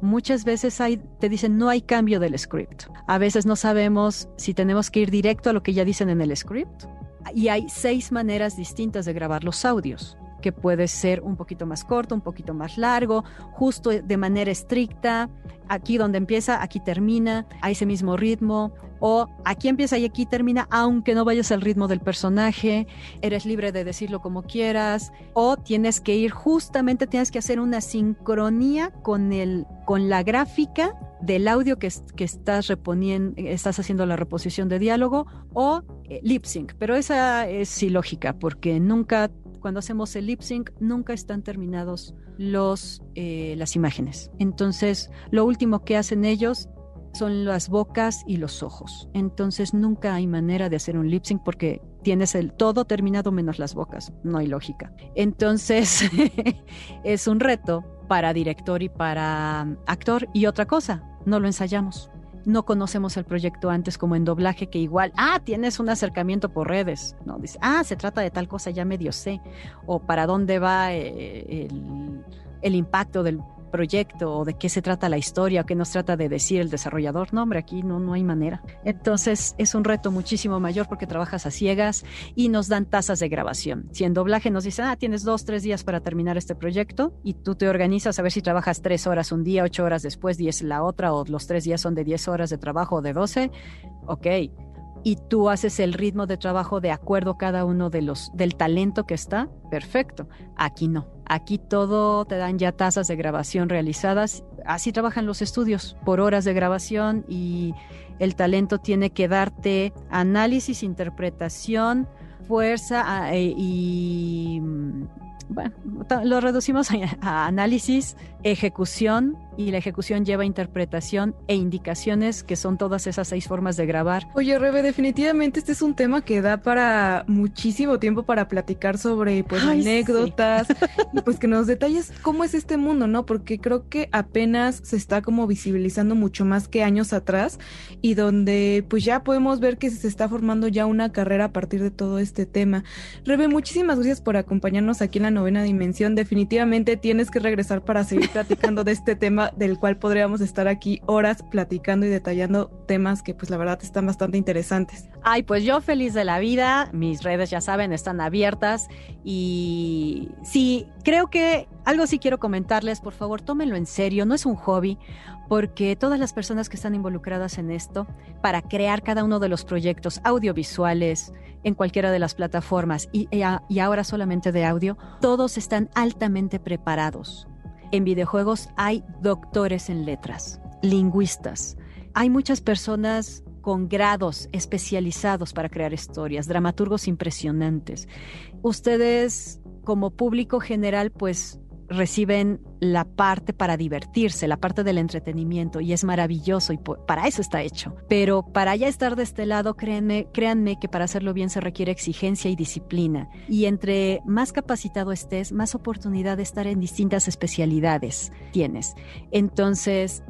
muchas veces te dicen no hay cambio del script. A veces no sabemos si tenemos que ir directo a lo que ya dicen en el script. Y hay seis maneras distintas de grabar los audios. Que puede ser un poquito más corto, un poquito más largo, justo de manera estricta, aquí donde empieza, aquí termina, a ese mismo ritmo, o aquí empieza y aquí termina, aunque no vayas al ritmo del personaje, eres libre de decirlo como quieras, o tienes que ir justamente, tienes que hacer una sincronía con, el, con la gráfica del audio que, estás estás haciendo la reposición de diálogo, o eh, lip sync, pero esa es ilógica, porque nunca cuando hacemos el lip sync nunca están terminados los, eh, las imágenes. Entonces, lo último que hacen ellos son las bocas y los ojos. Entonces, nunca hay manera de hacer un lip sync porque tienes el todo terminado menos las bocas. No hay lógica. Entonces, es un reto para director y para actor. Y otra cosa, no lo ensayamos no conocemos el proyecto antes como en doblaje, que igual, ah, tienes un acercamiento por redes, ¿no? Dice, ah, se trata de tal cosa, ya medio sé, o para dónde va eh, el, el impacto del proyecto o de qué se trata la historia o qué nos trata de decir el desarrollador. No, hombre, aquí no, no hay manera. Entonces es un reto muchísimo mayor porque trabajas a ciegas y nos dan tasas de grabación. Si en doblaje nos dicen, ah, tienes dos, tres días para terminar este proyecto y tú te organizas a ver si trabajas tres horas un día, ocho horas después, diez la otra o los tres días son de diez horas de trabajo o de doce, ok y tú haces el ritmo de trabajo de acuerdo a cada uno de los del talento que está, perfecto. Aquí no. Aquí todo te dan ya tasas de grabación realizadas. Así trabajan los estudios por horas de grabación y el talento tiene que darte análisis, interpretación, fuerza ah, eh, y mm, bueno, lo reducimos a, análisis, ejecución, y la ejecución lleva interpretación e indicaciones, que son todas esas seis formas de grabar. Oye, Rebe, definitivamente este es un tema que da para muchísimo tiempo para platicar sobre pues anécdotas y pues que nos detalles cómo es este mundo, ¿no? Porque creo que apenas se está como visibilizando mucho más que años atrás y donde pues ya podemos ver que se está formando ya una carrera a partir de todo este tema. Rebe, muchísimas gracias por acompañarnos aquí en la novena dimensión. Definitivamente tienes que regresar para seguir platicando de este tema del cual podríamos estar aquí horas platicando y detallando temas que pues la verdad están bastante interesantes. Ay, pues yo feliz de la vida, mis redes ya saben, están abiertas. Y sí, creo que algo sí quiero comentarles, por favor, tómenlo en serio, no es un hobby, porque todas las personas que están involucradas en esto, para crear cada uno de los proyectos audiovisuales en cualquiera de las plataformas y, y ahora solamente de audio, todos están altamente preparados en videojuegos hay doctores en letras, lingüistas. Hay muchas personas con grados especializados para crear historias, dramaturgos impresionantes. Ustedes como público general pues reciben la parte para divertirse, la parte del entretenimiento y es maravilloso y para eso está hecho. Pero para ya estar de este lado, créanme, créanme que para hacerlo bien se requiere exigencia y disciplina. Y entre más capacitado estés, más oportunidad de estar en distintas especialidades tienes. Entonces,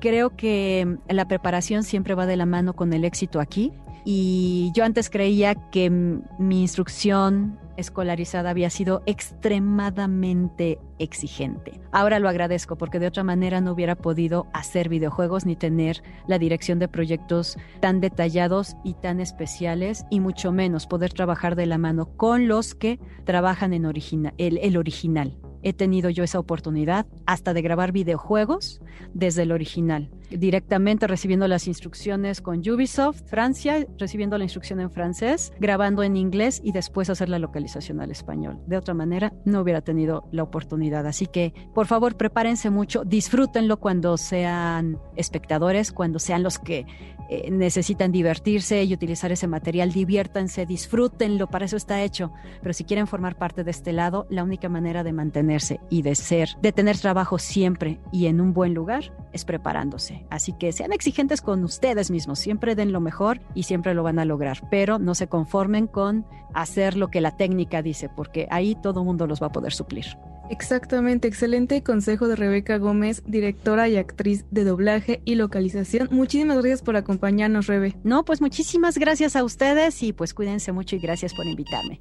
creo que la preparación siempre va de la mano con el éxito aquí. Y yo antes creía que mi instrucción escolarizada había sido extremadamente exigente. Ahora lo agradezco porque de otra manera no hubiera podido hacer videojuegos ni tener la dirección de proyectos tan detallados y tan especiales y mucho menos poder trabajar de la mano con los que trabajan en el original he tenido yo esa oportunidad hasta de grabar videojuegos desde el original, directamente recibiendo las instrucciones con Ubisoft Francia, recibiendo la instrucción en francés, grabando en inglés y después hacer la localización al español. De otra manera, no hubiera tenido la oportunidad. Así que, por favor, prepárense mucho, disfrútenlo cuando sean espectadores, cuando sean los que eh, necesitan divertirse y utilizar ese material, diviértanse, disfrútenlo, para eso está hecho. Pero si quieren formar parte de este lado, la única manera de mantenerse y de ser, de tener trabajo siempre y en un buen lugar, es preparándose. Así que sean exigentes con ustedes mismos, siempre den lo mejor y siempre lo van a lograr, pero no se conformen con hacer lo que la técnica dice, porque ahí todo mundo los va a poder suplir. Exactamente, excelente consejo de Rebeca Gómez, directora y actriz de doblaje y localización. Muchísimas gracias por acompañarnos, Rebe. No, pues muchísimas gracias a ustedes y pues cuídense mucho y gracias por invitarme.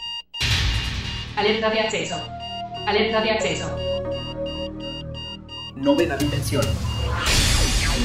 Alerta de acceso. Alerta de acceso. Novena dimensión.